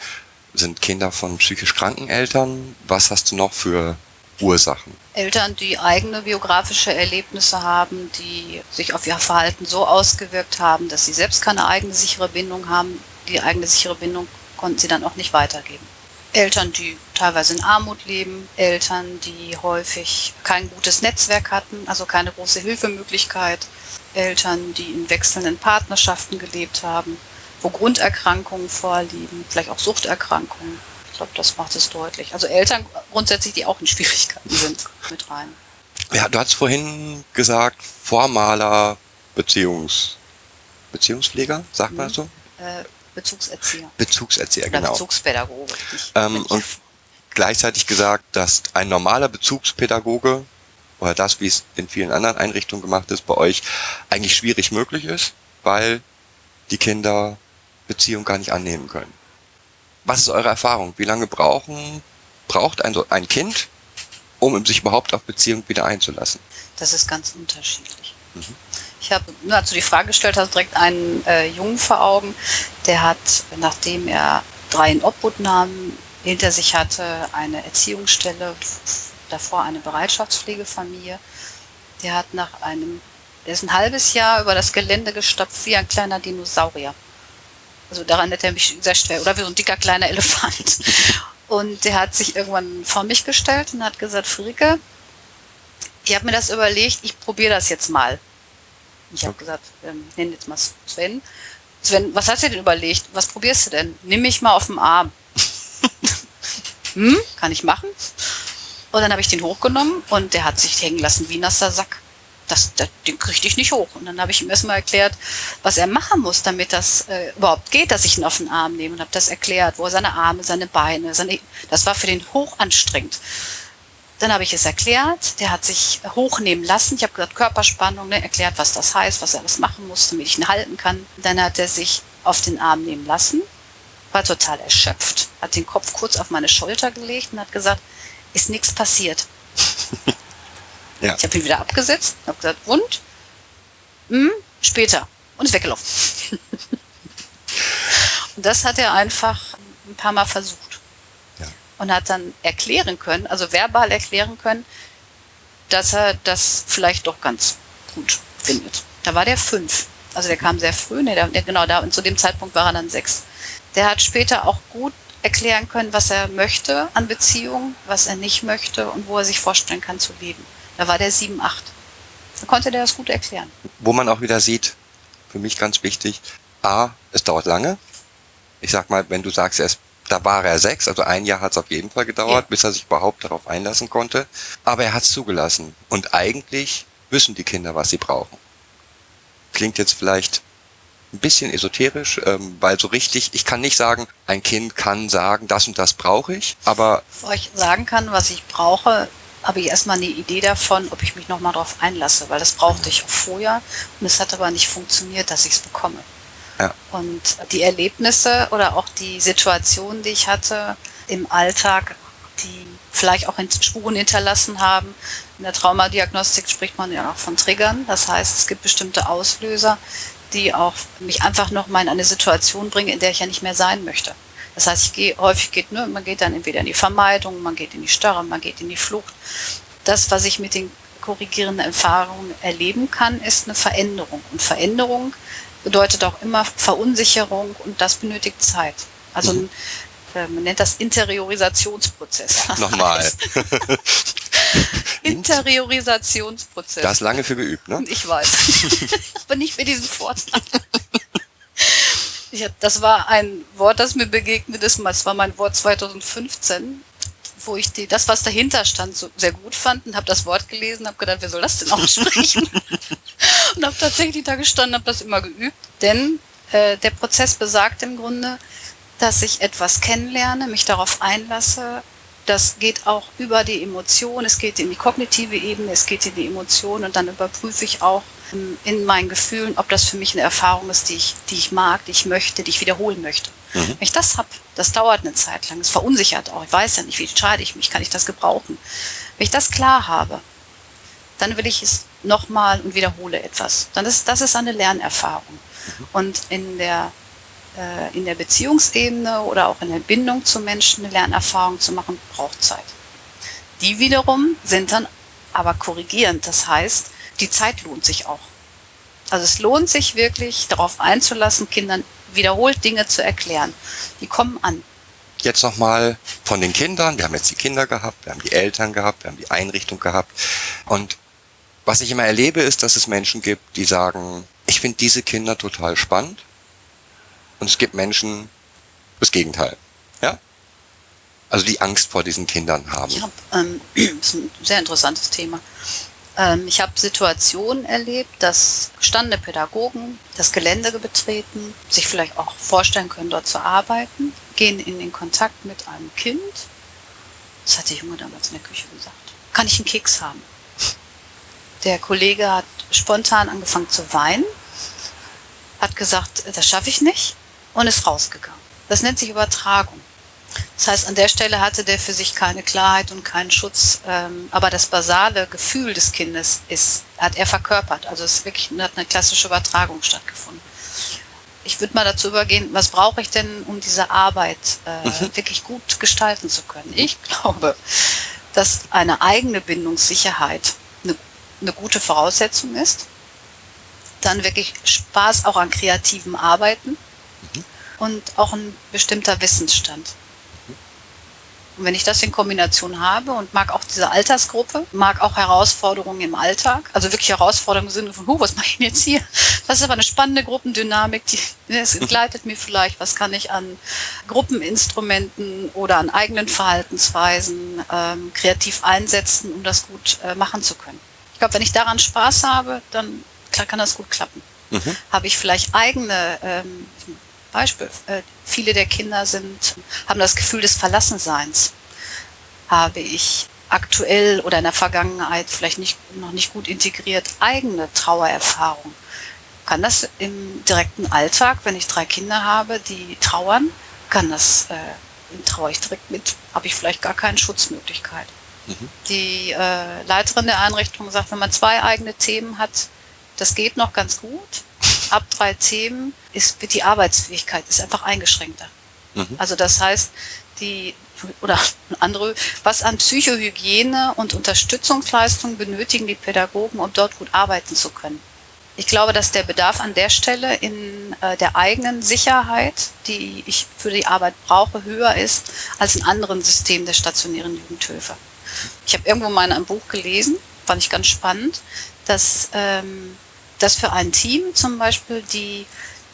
sind Kinder von psychisch kranken Eltern. Was hast du noch für Ursachen? Eltern, die eigene biografische Erlebnisse haben, die sich auf ihr Verhalten so ausgewirkt haben, dass sie selbst keine eigene sichere Bindung haben. Die eigene sichere Bindung konnten sie dann auch nicht weitergeben. Eltern, die teilweise in Armut leben, Eltern, die häufig kein gutes Netzwerk hatten, also keine große Hilfemöglichkeit, Eltern, die in wechselnden Partnerschaften gelebt haben, wo Grunderkrankungen vorliegen, vielleicht auch Suchterkrankungen. Ich glaube, das macht es deutlich. Also Eltern grundsätzlich, die auch in Schwierigkeiten sind, mit rein. Ja, du hast vorhin gesagt, formaler Beziehungs, Beziehungspfleger, sagt man das so? Äh, Bezugserzieher. Bezugserzieher, Oder genau. Bezugspädagoge. Ähm, und gleichzeitig gesagt, dass ein normaler Bezugspädagoge oder das, wie es in vielen anderen Einrichtungen gemacht ist, bei euch eigentlich schwierig möglich ist, weil die Kinder Beziehung gar nicht annehmen können. Was ist eure Erfahrung? Wie lange brauchen, braucht ein, ein Kind, um sich überhaupt auf Beziehung wieder einzulassen? Das ist ganz unterschiedlich. Ich habe, nur als du die Frage gestellt hast, direkt einen äh, Jungen vor Augen, der hat, nachdem er drei in Obhutnahmen hinter sich hatte, eine Erziehungsstelle, davor eine Bereitschaftspflegefamilie, der hat nach einem, der ist ein halbes Jahr über das Gelände gestapft wie ein kleiner Dinosaurier. Also daran hätte er mich sehr schwer, oder wie so ein dicker kleiner Elefant. Und der hat sich irgendwann vor mich gestellt und hat gesagt, Friederike, ich habe mir das überlegt, ich probiere das jetzt mal. Ich habe gesagt, ähm, ich nenne jetzt mal Sven. Sven, was hast du denn überlegt? Was probierst du denn? Nimm mich mal auf den Arm. hm, kann ich machen. Und dann habe ich den hochgenommen und der hat sich hängen lassen wie ein nasser Sack. Das, das, den kriegte ich nicht hoch. Und dann habe ich ihm erstmal erklärt, was er machen muss, damit das äh, überhaupt geht, dass ich ihn auf den Arm nehme. Und habe das erklärt, wo er seine Arme, seine Beine, seine, das war für den hoch anstrengend. Dann habe ich es erklärt, der hat sich hochnehmen lassen. Ich habe gesagt, Körperspannung, ne, erklärt, was das heißt, was er alles machen muss, damit ich ihn halten kann. Dann hat er sich auf den Arm nehmen lassen, war total erschöpft, hat den Kopf kurz auf meine Schulter gelegt und hat gesagt, ist nichts passiert. Ja. Ich habe ihn wieder abgesetzt, habe gesagt, und? Hm, später. Und ist weggelaufen. und das hat er einfach ein paar Mal versucht. Und hat dann erklären können, also verbal erklären können, dass er das vielleicht doch ganz gut findet. Da war der fünf. Also der kam sehr früh, nee, der, genau da, und zu dem Zeitpunkt war er dann sechs. Der hat später auch gut erklären können, was er möchte an Beziehungen, was er nicht möchte und wo er sich vorstellen kann zu leben. Da war der sieben, acht. Da konnte der das gut erklären. Wo man auch wieder sieht, für mich ganz wichtig, A, es dauert lange. Ich sag mal, wenn du sagst, er ist, da war er sechs, also ein Jahr hat es auf jeden Fall gedauert, Ja. bis er sich überhaupt darauf einlassen konnte. Aber er hat es zugelassen. Und eigentlich wissen die Kinder, was sie brauchen. Klingt jetzt vielleicht ein bisschen esoterisch, ähm, weil so richtig, ich kann nicht sagen, ein Kind kann sagen, das und das brauche ich, aber Bevor ich sagen kann, was ich brauche, habe ich erstmal eine Idee davon, ob ich mich nochmal darauf einlasse, weil das brauchte ich auch vorher und es hat aber nicht funktioniert, dass ich es bekomme. Und die Erlebnisse oder auch die Situationen, die ich hatte im Alltag, die vielleicht auch Spuren hinterlassen haben. In der Traumadiagnostik spricht man ja auch von Triggern. Das heißt, es gibt bestimmte Auslöser, die auch mich einfach nochmal in eine Situation bringen, in der ich ja nicht mehr sein möchte. Das heißt, ich gehe, häufig geht, ne, man geht dann entweder in die Vermeidung, man geht in die Starre, man geht in die Flucht. Das, was ich mit den korrigierenden Erfahrungen erleben kann, ist eine Veränderung. Und Veränderung bedeutet auch immer Verunsicherung und das benötigt Zeit. Also Mhm. äh, man nennt das Interiorisationsprozess. Nochmal. Interiorisationsprozess. Da ist lange für geübt, ne? Ich weiß. Aber nicht für diesen Vortrag. Ich, das war ein Wort, das mir begegnet ist. Das war mein Wort 2015, wo ich die, das, was dahinter stand, so sehr gut fand und habe das Wort gelesen, habe gedacht, wer soll das denn aussprechen? und habe tatsächlich da gestanden, habe das immer geübt. Denn äh, der Prozess besagt im Grunde, dass ich etwas kennenlerne, mich darauf einlasse. Das geht auch über die Emotion, es geht in die kognitive Ebene, es geht in die Emotion und dann überprüfe ich auch ähm, in meinen Gefühlen, ob das für mich eine Erfahrung ist, die ich, die ich mag, die ich möchte, die ich wiederholen möchte. Wenn ich das habe, das dauert eine Zeit lang, es verunsichert auch, ich weiß ja nicht, wie entscheide ich mich, kann ich das gebrauchen. Wenn ich das klar habe, dann will ich es nochmal und wiederhole etwas. Dann ist, das ist eine Lernerfahrung. Und in der, äh, in der Beziehungsebene oder auch in der Bindung zu Menschen eine Lernerfahrung zu machen, braucht Zeit. Die wiederum sind dann aber korrigierend. Das heißt, die Zeit lohnt sich auch. Also es lohnt sich wirklich, darauf einzulassen, Kindern wiederholt Dinge zu erklären. Die kommen an. Jetzt nochmal von den Kindern. Wir haben jetzt die Kinder gehabt, wir haben die Eltern gehabt, wir haben die Einrichtung gehabt. Und was ich immer erlebe, ist, dass es Menschen gibt, die sagen, ich finde diese Kinder total spannend. Und es gibt Menschen, das Gegenteil. Ja? Also die Angst vor diesen Kindern haben. Habe, ähm, das ist ein sehr interessantes Thema. Ähm, ich habe Situationen erlebt, dass gestandene Pädagogen das Gelände betreten, sich vielleicht auch vorstellen können, dort zu arbeiten, gehen in den Kontakt mit einem Kind. Das hat der Junge damals in der Küche gesagt. Kann ich einen Keks haben? Der Kollege hat spontan angefangen zu weinen, hat gesagt, das schaffe ich nicht und ist rausgegangen. Das nennt sich Übertragung. Das heißt, an der Stelle hatte der für sich keine Klarheit und keinen Schutz, ähm, aber das basale Gefühl des Kindes ist, hat er verkörpert. Also es ist wirklich hat eine klassische Übertragung stattgefunden. Ich würde mal dazu übergehen, was brauche ich denn, um diese Arbeit äh, wirklich gut gestalten zu können? Ich glaube, dass eine eigene Bindungssicherheit eine, eine gute Voraussetzung ist. Dann wirklich Spaß auch an kreativem Arbeiten und auch ein bestimmter Wissensstand. Und wenn ich das in Kombination habe und mag auch diese Altersgruppe, mag auch Herausforderungen im Alltag, also wirklich Herausforderungen im Sinne von, huh, was mache ich denn jetzt hier? Das ist aber eine spannende Gruppendynamik, die es gleitet mir vielleicht, was kann ich an Gruppeninstrumenten oder an eigenen Verhaltensweisen ähm, kreativ einsetzen, um das gut äh, machen zu können. Ich glaube, wenn ich daran Spaß habe, dann kann das gut klappen. Mhm. Habe ich vielleicht eigene ähm, Beispiel? Äh, viele der Kinder sind, haben das Gefühl des Verlassenseins. Habe ich aktuell oder in der Vergangenheit vielleicht nicht, noch nicht gut integriert eigene Trauererfahrung? Kann das im direkten Alltag, wenn ich drei Kinder habe, die trauern, kann das, äh, traue ich direkt mit, habe ich vielleicht gar keine Schutzmöglichkeit. Mhm. Die äh, Leiterin der Einrichtung sagt, wenn man zwei eigene Themen hat, das geht noch ganz gut. Ab drei Themen ist, wird die Arbeitsfähigkeit ist einfach eingeschränkter. Mhm. Also das heißt, die oder andere, was an Psychohygiene und Unterstützungsleistungen benötigen die Pädagogen, um dort gut arbeiten zu können. Ich glaube, dass der Bedarf an der Stelle in äh, der eigenen Sicherheit, die ich für die Arbeit brauche, höher ist als in anderen Systemen der stationären Jugendhilfe. Ich habe irgendwo mal in einem Buch gelesen, fand ich ganz spannend, dass, ähm, dass für ein Team zum Beispiel die,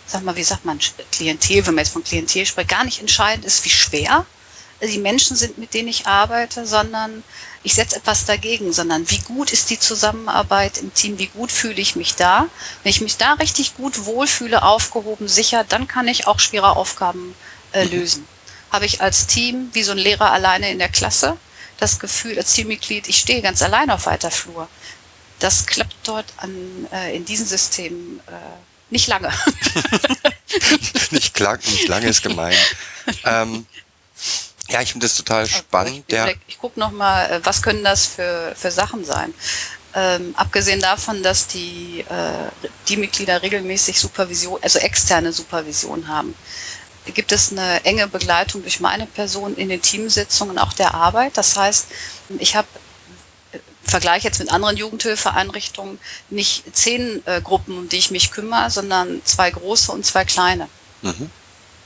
sag mal, wie sagt man, Klientel, wenn man jetzt von Klientel spricht, gar nicht entscheidend ist, wie schwer die Menschen sind, mit denen ich arbeite, sondern ich setze etwas dagegen, sondern wie gut ist die Zusammenarbeit im Team, wie gut fühle ich mich da. Wenn ich mich da richtig gut wohlfühle, aufgehoben, sicher, dann kann ich auch schwere Aufgaben äh, mhm. lösen. Habe ich als Team, wie so ein Lehrer alleine in der Klasse, das Gefühl als Teammitglied, ich stehe ganz allein auf weiter Flur. Das klappt dort an, äh, in diesen Systemen äh, nicht lange. nicht, klang, nicht lange ist gemein. Ähm, ja, ich finde das total spannend. Ich, ich, ich gucke nochmal, äh, was können das für, für Sachen sein? Ähm, abgesehen davon, dass die, äh, die Mitglieder regelmäßig Supervision, also externe Supervision haben, gibt es eine enge Begleitung durch meine Person in den Teamsitzungen auch der Arbeit. Das heißt, ich habe Vergleich jetzt mit anderen Jugendhilfeeinrichtungen nicht zehn äh, Gruppen, um die ich mich kümmere, sondern zwei große und zwei kleine. Mhm.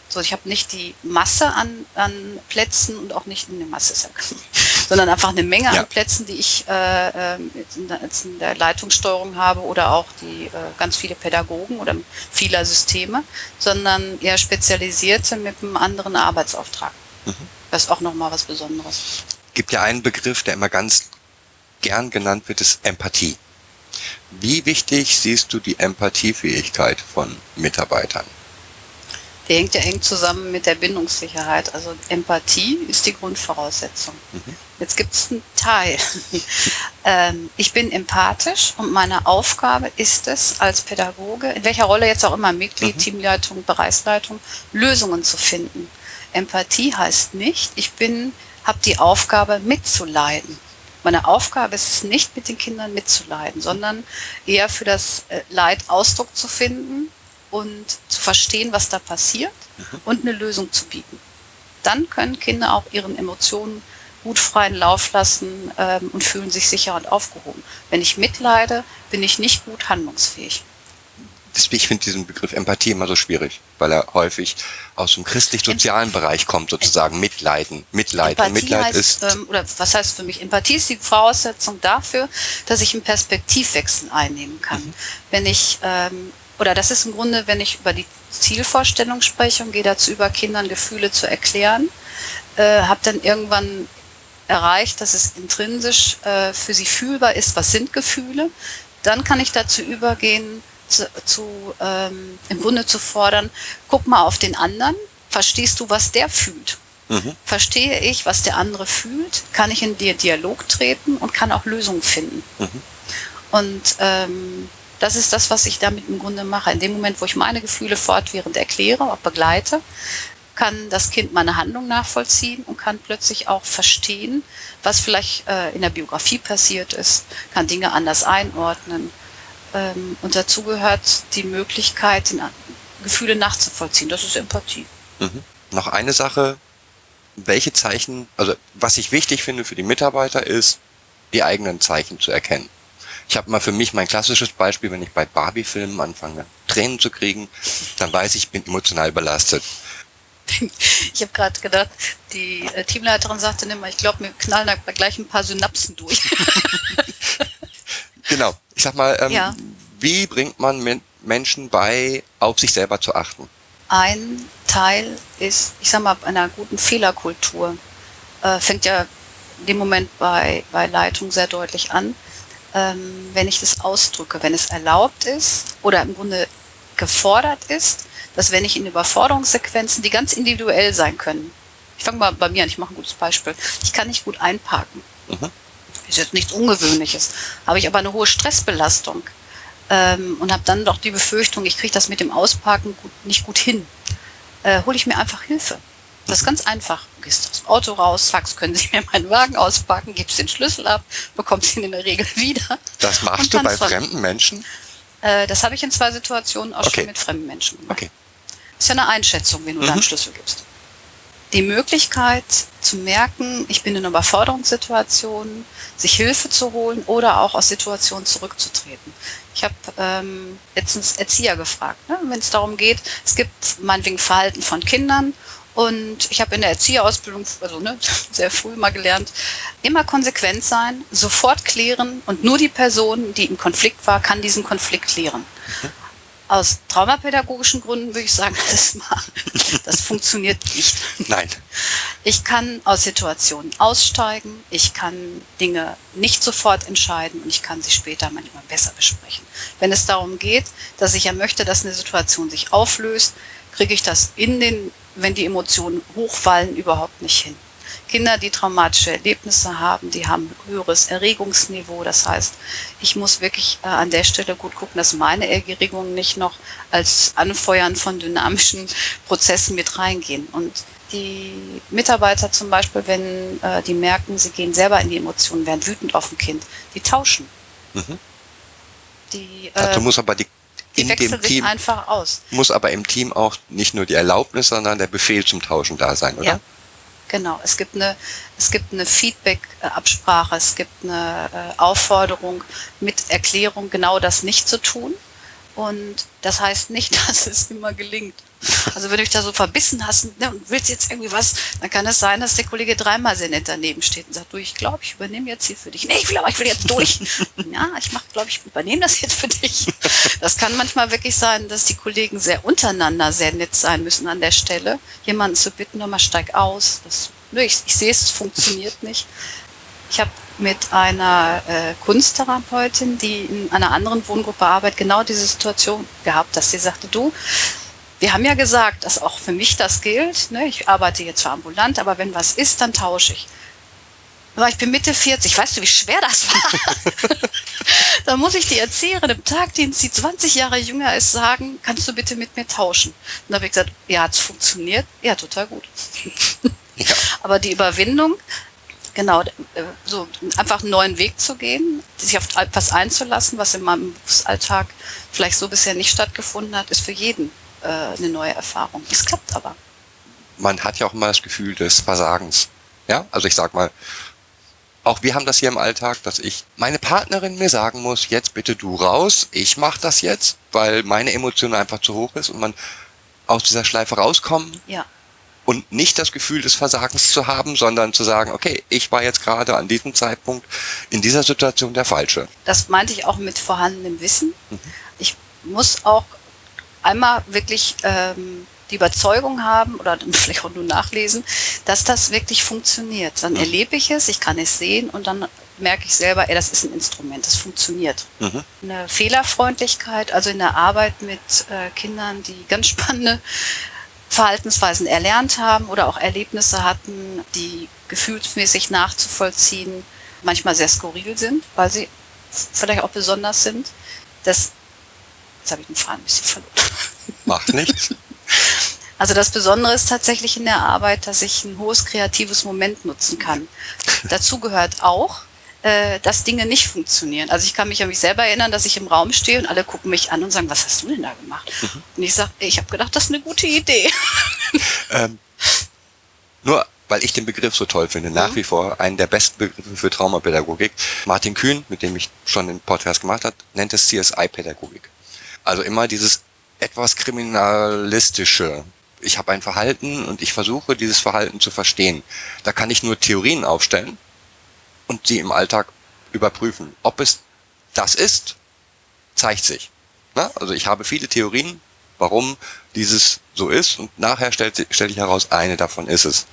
So, ich habe nicht die Masse an, an Plätzen und auch nicht eine Masse, sondern einfach eine Menge ja. an Plätzen, die ich äh, ähm, in, der, in, der, Leitungssteuerung habe oder auch die äh, ganz viele Pädagogen oder vieler Systeme, sondern eher spezialisierte mit einem anderen Arbeitsauftrag. Mhm. Das ist auch nochmal was Besonderes. Gibt ja einen Begriff, der immer ganz gern genannt wird, ist Empathie. Wie wichtig siehst du die Empathiefähigkeit von Mitarbeitern? der hängt ja eng zusammen mit der Bindungssicherheit. Also Empathie ist die Grundvoraussetzung. Mhm. Jetzt gibt es einen Teil. ähm, ich bin empathisch und meine Aufgabe ist es, als Pädagoge, in welcher Rolle jetzt auch immer, Mitglied, mhm. Teamleitung, Bereichsleitung, Lösungen zu finden. Empathie heißt nicht, ich bin, habe die Aufgabe mitzuleiden. Meine Aufgabe ist es nicht, mit den Kindern mitzuleiden, sondern eher für das äh, Leid Ausdruck zu finden und zu verstehen, was da passiert mhm. und eine Lösung zu bieten. Dann können Kinder auch ihren Emotionen gut freien Lauf lassen ähm, und fühlen sich sicher und aufgehoben. Wenn ich mitleide, bin ich nicht gut handlungsfähig. Ich finde diesen Begriff Empathie immer so schwierig, weil er häufig aus dem christlich-sozialen Bereich kommt, sozusagen Mitleiden. Mitleid. Empathie Mitleid heißt, ist. Ähm, oder was heißt für mich? Empathie ist die Voraussetzung dafür, dass ich einen Perspektivwechsel einnehmen kann. Mhm. Wenn ich ähm, oder das ist im Grunde, wenn ich über die Zielvorstellung spreche und gehe dazu über, Kindern Gefühle zu erklären, äh, habe dann irgendwann erreicht, dass es intrinsisch äh, für sie fühlbar ist, was sind Gefühle. Dann kann ich dazu übergehen, zu, zu ähm, im Grunde zu fordern, guck mal auf den anderen, verstehst du, was der fühlt? Mhm. Verstehe ich, was der andere fühlt? Kann ich in dir Dialog treten und kann auch Lösungen finden? Mhm. Und ähm, das ist das, was ich damit im Grunde mache. In dem Moment, wo ich meine Gefühle fortwährend erkläre, auch begleite, kann das Kind meine Handlung nachvollziehen und kann plötzlich auch verstehen, was vielleicht äh, in der Biografie passiert ist, kann Dinge anders einordnen. Ähm, und dazu gehört die Möglichkeit, Gefühle nachzuvollziehen. Das ist Empathie. Mhm. Noch eine Sache, welche Zeichen, also was ich wichtig finde für die Mitarbeiter ist, die eigenen Zeichen zu erkennen. Ich habe mal für mich mein klassisches Beispiel, wenn ich bei Barbie-Filmen anfange, Tränen zu kriegen, dann weiß ich, ich bin emotional überlastet. Ich habe gerade gedacht, die äh, Teamleiterin sagte immer, ich glaube, wir knallen da gleich ein paar Synapsen durch. genau. Sag mal, ähm, ja. wie bringt man Menschen bei, auf sich selber zu achten? Ein Teil ist, ich sag mal, bei einer guten Fehlerkultur. Äh, fängt ja in dem Moment bei, bei Leitung sehr deutlich an. Ähm, wenn ich das ausdrücke, wenn es erlaubt ist oder im Grunde gefordert ist, dass wenn ich in Überforderungssequenzen, die ganz individuell sein können, ich fange mal bei mir an, ich mache ein gutes Beispiel, ich kann nicht gut einparken. Mhm. Ist jetzt nichts Ungewöhnliches. Habe ich aber eine hohe Stressbelastung ähm, und habe dann doch die Befürchtung, ich kriege das mit dem Ausparken gut, nicht gut hin, äh, hole ich mir einfach Hilfe. Das ist ganz einfach. Du gehst aus dem Auto raus, sagst, können Sie mir meinen Wagen auspacken, gibst den Schlüssel ab, bekommst ihn in der Regel wieder. Das machst du bei fremden Menschen? Äh, das habe ich in zwei Situationen auch Okay. schon mit fremden Menschen gemacht. Okay. ist ja eine Einschätzung, wenn du Mhm. deinen Schlüssel gibst. Die Möglichkeit zu merken, ich bin in einer Überforderungssituation, sich Hilfe zu holen oder auch aus Situationen zurückzutreten. Ich habe ähm, letztens Erzieher gefragt, ne, wenn es darum geht, es gibt meinetwegen Verhalten von Kindern und ich habe in der Erzieherausbildung, also ne, sehr früh mal gelernt, immer konsequent sein, sofort klären und nur die Person, die im Konflikt war, kann diesen Konflikt klären. Aus traumapädagogischen Gründen würde ich sagen, das, mal, das funktioniert nicht. Nein. Ich kann aus Situationen aussteigen, ich kann Dinge nicht sofort entscheiden und ich kann sie später manchmal besser besprechen. Wenn es darum geht, dass ich ja möchte, dass eine Situation sich auflöst, kriege ich das in den, wenn die Emotionen hochfallen, überhaupt nicht hin. Kinder, die traumatische Erlebnisse haben, die haben höheres Erregungsniveau. Das heißt, ich muss wirklich äh, an der Stelle gut gucken, dass meine Erregungen nicht noch als Anfeuern von dynamischen Prozessen mit reingehen. Und die Mitarbeiter zum Beispiel, wenn äh, die merken, sie gehen selber in die Emotionen, werden wütend auf ein Kind, die tauschen. Mhm. Die, äh, muss aber die, die in dem wechseln sich Team einfach aus. muss aber im Team auch nicht nur die Erlaubnis, sondern der Befehl zum Tauschen da sein, oder? Ja, genau. Es gibt eine, es gibt eine Feedback-Absprache, es gibt eine äh, Aufforderung mit Erklärung, genau das nicht zu tun. Und das heißt nicht, dass es immer gelingt. Also wenn du dich da so verbissen hast ne, und willst jetzt irgendwie was, dann kann es sein, dass der Kollege dreimal sehr nett daneben steht und sagt, du, ich glaube, ich übernehme jetzt hier für dich. Nee, ich will aber, ich will jetzt durch. ja, ich mache, glaube ich, übernehme das jetzt für dich. Das kann manchmal wirklich sein, dass die Kollegen sehr untereinander sehr nett sein müssen an der Stelle. Jemanden zu bitten, nochmal steig aus. Das, ne, ich, ich sehe es, es funktioniert nicht. Ich habe mit einer äh, Kunsttherapeutin, die in einer anderen Wohngruppe arbeitet, genau diese Situation gehabt, dass sie sagte, du, wir haben ja gesagt, dass auch für mich das gilt. Ne? Ich arbeite jetzt zwar ambulant, aber wenn was ist, dann tausche ich. Aber ich bin Mitte 40. Weißt du, wie schwer das war? da muss ich die Erzieherin im Tagdienst, die 20 Jahre jünger ist, sagen, kannst du bitte mit mir tauschen? Und da habe ich gesagt, ja, hat's funktioniert? Ja, total gut. Ja. Aber die Überwindung, genau, äh, so einfach einen neuen Weg zu gehen, sich auf etwas einzulassen, was in meinem Berufsalltag vielleicht so bisher nicht stattgefunden hat, ist für jeden äh, eine neue Erfahrung. Es klappt aber. Man hat ja auch immer das Gefühl des Versagens. Ja, also ich sag mal, auch wir haben das hier im Alltag, dass ich meine Partnerin mir sagen muss, jetzt bitte du raus, ich mach das jetzt, weil meine Emotion einfach zu hoch ist und man aus dieser Schleife rauskommen Ja. und nicht das Gefühl des Versagens zu haben, sondern zu sagen, okay, ich war jetzt gerade an diesem Zeitpunkt in dieser Situation der Falsche. Das meinte ich auch mit vorhandenem Wissen. Ich muss auch einmal wirklich ähm, die Überzeugung haben oder dann vielleicht auch nur nachlesen, dass das wirklich funktioniert. Dann erlebe ich es, ich kann es sehen und dann merke ich selber, ey, das ist ein Instrument, das funktioniert. Mhm. Eine Fehlerfreundlichkeit, also in der Arbeit mit äh, Kindern, die ganz spannende Verhaltensweisen erlernt haben oder auch Erlebnisse hatten, die gefühlsmäßig nachzuvollziehen, manchmal sehr skurril sind, weil sie vielleicht auch besonders sind. Das, jetzt habe ich den Faden ein bisschen verloren. Macht nichts. Also das Besondere ist tatsächlich in der Arbeit, dass ich ein hohes kreatives Moment nutzen kann. Dazu gehört auch, äh, dass Dinge nicht funktionieren. Also ich kann mich an mich selber erinnern, dass ich im Raum stehe und alle gucken mich an und sagen, was hast du denn da gemacht? Und ich sage, ich habe gedacht, das ist eine gute Idee. Ähm, nur weil ich den Begriff so toll finde, nach wie vor einen der besten Begriffe für Traumapädagogik. Martin Kühn, mit dem ich schon den Podcast gemacht habe, nennt es CSI-Pädagogik. Also immer dieses etwas kriminalistische. Ich habe ein Verhalten und ich versuche, dieses Verhalten zu verstehen. Da kann ich nur Theorien aufstellen und sie im Alltag überprüfen. Ob es das ist, zeigt sich. Na, also ich habe viele Theorien, warum dieses so ist und nachher stellt stell ich heraus, eine davon ist es.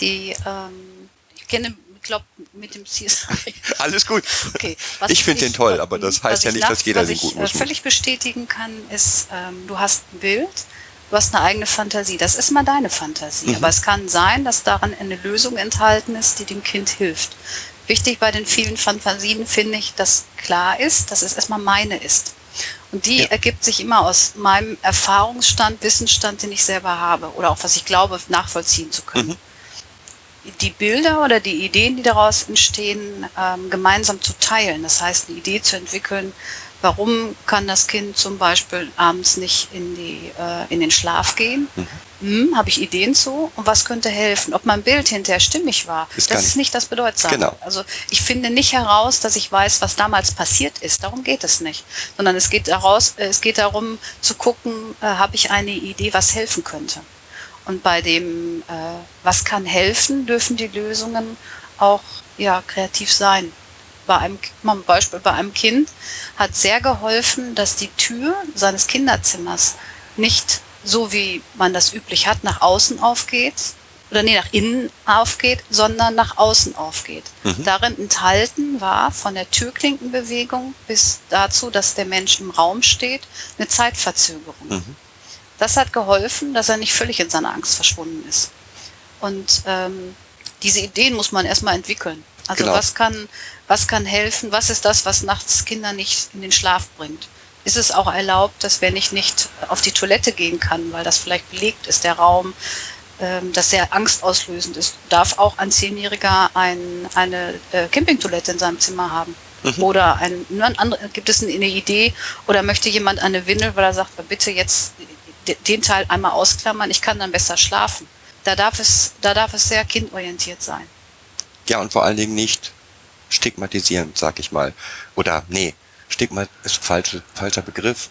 Die, ähm, ich kenne, ich glaube, mit dem CSI. Alles gut. Okay. Ich finde den toll, aber das heißt was ja ich nicht, dass jeder was den ich, gut äh, muss. völlig bestätigen kann, ist, ähm, du hast ein Bild, du hast eine eigene Fantasie. Das ist mal deine Fantasie. Mhm. Aber es kann sein, dass daran eine Lösung enthalten ist, die dem Kind hilft. Wichtig bei den vielen Fantasien finde ich, dass klar ist, dass es erstmal meine ist. Und die Ja. ergibt sich immer aus meinem Erfahrungsstand, Wissensstand, den ich selber habe oder auch was ich glaube, nachvollziehen zu können. Mhm. Die Bilder oder die Ideen, die daraus entstehen, ähm, gemeinsam zu teilen. Das heißt, eine Idee zu entwickeln, warum kann das Kind zum Beispiel abends nicht in, die, äh, in den Schlaf gehen? Hm, Habe ich Ideen zu? Und was könnte helfen? Ob mein Bild hinterher stimmig war, Ist das ist nicht- das Bedeutsame. Genau. Also ich finde nicht heraus, dass ich weiß, was damals passiert ist. Darum geht es nicht. Sondern es geht, daraus, es geht darum zu gucken, äh, habe ich eine Idee, was helfen könnte. Und bei dem, äh, was kann helfen, dürfen die Lösungen auch ja, kreativ sein. Bei einem, mal ein Beispiel, bei einem Kind hat sehr geholfen, dass die Tür seines Kinderzimmers nicht so wie man das üblich hat, nach außen aufgeht, oder nee, nach innen aufgeht, sondern nach außen aufgeht. Darin enthalten war von der Türklinkenbewegung bis dazu, dass der Mensch im Raum steht, eine Zeitverzögerung. Das hat geholfen, dass er nicht völlig in seiner Angst verschwunden ist. Und ähm, diese Ideen muss man erstmal entwickeln. Also Genau. was kann, was kann helfen? Was ist das, was nachts Kinder nicht in den Schlaf bringt? Ist es auch erlaubt, dass wenn ich nicht auf die Toilette gehen kann, weil das vielleicht belegt ist, der Raum, ähm, dass sehr angstauslösend ist, darf auch ein Zehnjähriger ein, eine äh, Campingtoilette in seinem Zimmer haben? Oder ein, ein andere, gibt es eine Idee oder möchte jemand eine Windel, weil er sagt, bitte jetzt den Teil einmal ausklammern, ich kann dann besser schlafen. Da darf es, da darf es sehr kindorientiert sein. Ja, und vor allen Dingen nicht stigmatisierend, sag ich mal. Oder, nee, Stigma ist falsche, falscher Begriff.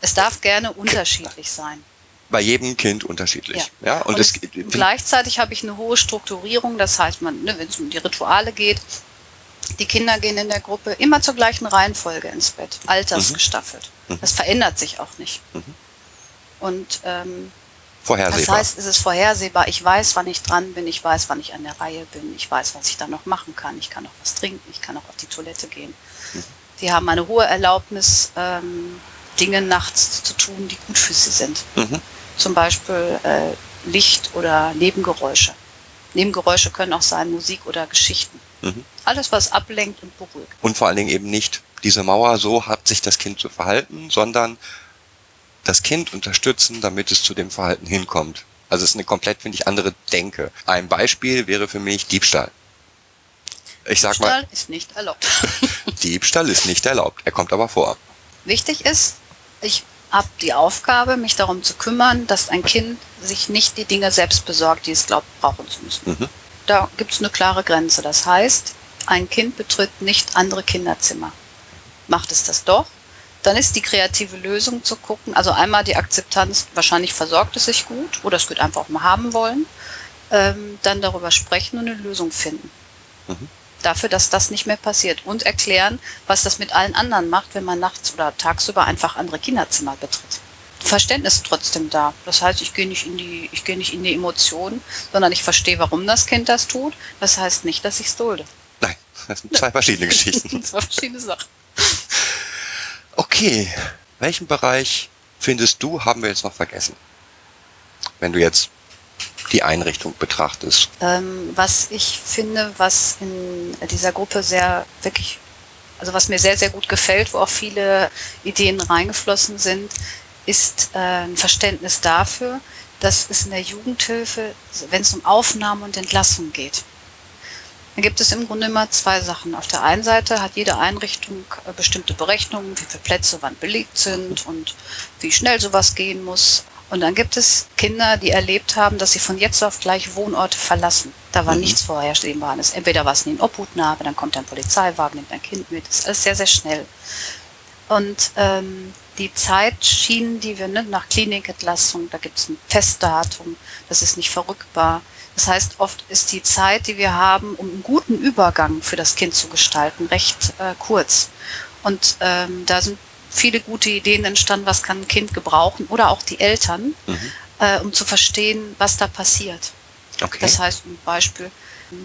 Es darf gerne unterschiedlich sein. Bei jedem Kind unterschiedlich. Ja, und, und es, es, gleichzeitig habe ich eine hohe Strukturierung, das heißt, man, ne, wenn es um die Rituale geht, die Kinder gehen in der Gruppe immer zur gleichen Reihenfolge ins Bett, altersgestaffelt. Das verändert sich auch nicht. Und ähm, das vorhersehbar. heißt, es ist vorhersehbar. Ich weiß, wann ich dran bin, ich weiß, wann ich an der Reihe bin, ich weiß, was ich dann noch machen kann. Ich kann auch was trinken, ich kann auch auf die Toilette gehen. Die haben eine hohe Erlaubnis, ähm, Dinge nachts zu tun, die gut für sie sind. Mhm. Zum Beispiel äh, Licht oder Nebengeräusche. Nebengeräusche können auch sein Musik oder Geschichten. Mhm. Alles, was ablenkt und beruhigt. Und vor allen Dingen eben nicht diese Mauer, so hat sich das Kind zu verhalten, sondern das Kind unterstützen, damit es zu dem Verhalten hinkommt. Also es ist eine komplett, finde ich, andere Denke. Ein Beispiel wäre für mich Diebstahl. Ich sag mal, Diebstahl ist nicht erlaubt. Diebstahl ist nicht erlaubt. Er kommt aber vor. Wichtig ist, ich habe die Aufgabe, mich darum zu kümmern, dass ein Kind sich nicht die Dinge selbst besorgt, die es glaubt, brauchen zu müssen. Mhm. Da gibt es eine klare Grenze. Das heißt, ein Kind betritt nicht andere Kinderzimmer. Macht es das doch, dann ist die kreative Lösung zu gucken, also einmal die Akzeptanz, wahrscheinlich versorgt es sich gut oder es wird einfach auch mal haben wollen, ähm, dann darüber sprechen und eine Lösung finden. Dafür, dass das nicht mehr passiert und erklären, was das mit allen anderen macht, wenn man nachts oder tagsüber einfach andere Kinderzimmer betritt. Verständnis ist trotzdem da. Das heißt, ich gehe nicht in die, ich gehe nicht in die Emotionen, sondern ich verstehe, warum das Kind das tut. Das heißt nicht, dass ich es dulde. Nein, das sind zwei verschiedene Geschichten. Zwei verschiedene Sachen. Okay, welchen Bereich findest du, haben wir jetzt noch vergessen? Wenn du jetzt die Einrichtung betrachtest. Ähm, was ich finde, was in dieser Gruppe sehr wirklich, also was mir sehr, sehr gut gefällt, wo auch viele Ideen reingeflossen sind, ist äh, ein Verständnis dafür, dass es in der Jugendhilfe, wenn es um Aufnahme und Entlassung geht, dann gibt es im Grunde immer zwei Sachen. Auf der einen Seite hat jede Einrichtung äh, bestimmte Berechnungen, wie viele Plätze wann belegt sind und wie schnell sowas gehen muss. Und dann gibt es Kinder, die erlebt haben, dass sie von jetzt auf gleich Wohnorte verlassen. Da war nichts vorhersehbares. Entweder war es in Obhutnahme, dann kommt ein Polizeiwagen, nimmt ein Kind mit. Das ist alles sehr, sehr schnell. Und ähm, die Zeitschienen, die wir ne, nach Klinikentlassung, da gibt es ein Festdatum, das ist nicht verrückbar. Das heißt, oft ist die Zeit, die wir haben, um einen guten Übergang für das Kind zu gestalten, recht äh, kurz. Und ähm, da sind viele gute Ideen entstanden, was kann ein Kind gebrauchen oder auch die Eltern, Mhm. äh, um zu verstehen, was da passiert. Okay. Das heißt zum Beispiel,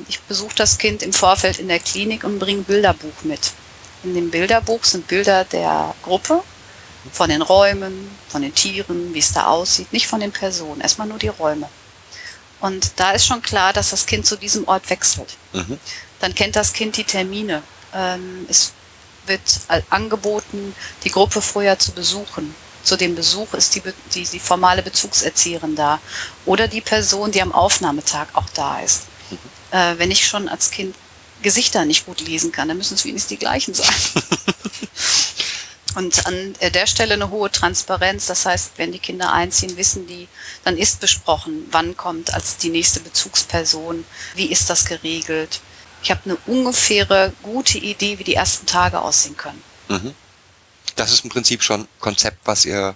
ich besuche das Kind im Vorfeld in der Klinik und bringe ein Bilderbuch mit. In dem Bilderbuch sind Bilder der Gruppe, von den Räumen, von den Tieren, wie es da aussieht, nicht von den Personen, erstmal nur die Räume. Und da ist schon klar, dass das Kind zu diesem Ort wechselt. Mhm. Dann kennt das Kind die Termine. Ähm, es wird al- angeboten, die Gruppe vorher zu besuchen. Zu dem Besuch ist die, die, die formale Bezugserzieherin da. Oder die Person, die am Aufnahmetag auch da ist. Äh, wenn ich schon als Kind Gesichter nicht gut lesen kann, dann müssen es wenigstens die gleichen sein. Und an der Stelle eine hohe Transparenz. Das heißt, wenn die Kinder einziehen, wissen die, dann ist besprochen, wann kommt als die nächste Bezugsperson, wie ist das geregelt. Ich habe eine ungefähre gute Idee, wie die ersten Tage aussehen können. Mhm. Das ist im Prinzip schon Konzept, was ihr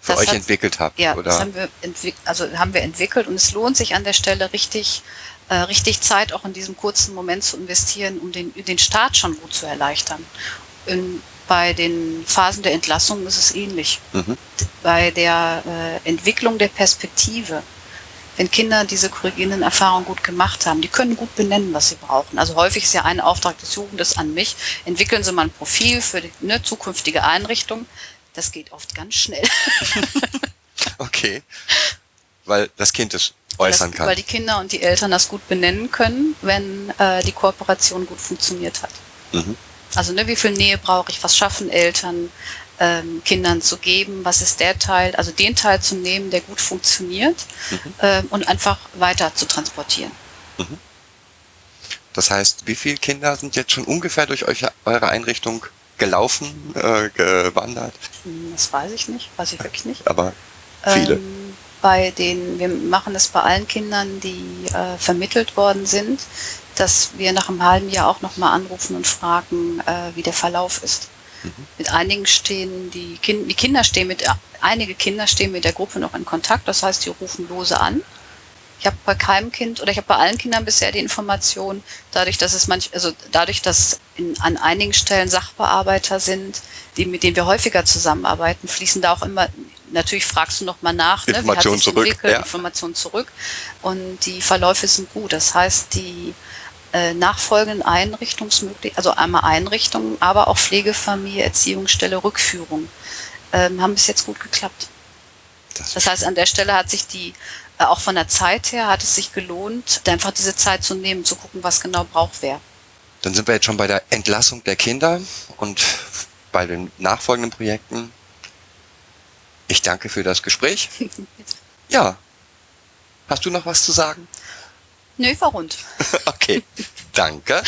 für Das euch hat- entwickelt habt, Ja, oder? das haben wir, entwick also haben wir entwickelt und es lohnt sich an der Stelle richtig, äh, richtig Zeit auch in diesem kurzen Moment zu investieren, um den, den Start schon gut zu erleichtern. In, bei den Phasen der Entlassung ist es ähnlich. Mhm. Bei der äh, Entwicklung der Perspektive, wenn Kinder diese korrigierenden Erfahrungen gut gemacht haben, die können gut benennen, was sie brauchen. Also häufig ist ja ein Auftrag des Jugendes an mich, entwickeln Sie mal ein Profil für die ne, zukünftige Einrichtung. Das geht oft ganz schnell. Okay. Weil das Kind es äußern das, kann. Weil die Kinder und die Eltern das gut benennen können, wenn äh, die Kooperation gut funktioniert hat. Mhm. Also ne, wie viel Nähe brauche ich, was schaffen Eltern ähm, Kindern zu geben, was ist der Teil, also den Teil zu nehmen, der gut funktioniert ähm, und einfach weiter zu transportieren. Das heißt, wie viele Kinder sind jetzt schon ungefähr durch euch, eure Einrichtung gelaufen, äh, gewandert? Hm, Das weiß ich nicht, weiß ich wirklich nicht. Aber viele. Ähm, bei den, wir machen es bei allen Kindern, die äh, vermittelt worden sind, dass wir nach einem halben Jahr auch nochmal anrufen und fragen, äh, wie der Verlauf ist. Mit einigen stehen die, kind, die Kinder stehen mit, einige Kinder stehen mit der Gruppe noch in Kontakt, das heißt, die rufen lose an. Ich habe bei keinem Kind oder ich habe bei allen Kindern bisher die Information, dadurch, dass es manch, also dadurch, dass in, an einigen Stellen Sachbearbeiter sind, die, mit denen wir häufiger zusammenarbeiten, fließen da auch immer, natürlich fragst du nochmal nach, ne, wie hat Informationen sich zurück, entwickelt, ja. Informationen zurück. Und die Verläufe sind gut. Das heißt, die äh, nachfolgenden Einrichtungsmöglichkeiten, also einmal Einrichtungen, aber auch Pflegefamilie, Erziehungsstelle, Rückführung, ähm, haben bis jetzt gut geklappt. Das, Das heißt, an der Stelle hat sich die, äh, auch von der Zeit her, hat es sich gelohnt, einfach diese Zeit zu nehmen, zu gucken, was genau braucht wer. dann sind wir jetzt schon bei der Entlassung der Kinder und bei den nachfolgenden Projekten. Ich danke für das Gespräch. Ja. Hast du noch was zu sagen? Nö, rund. Okay. Danke.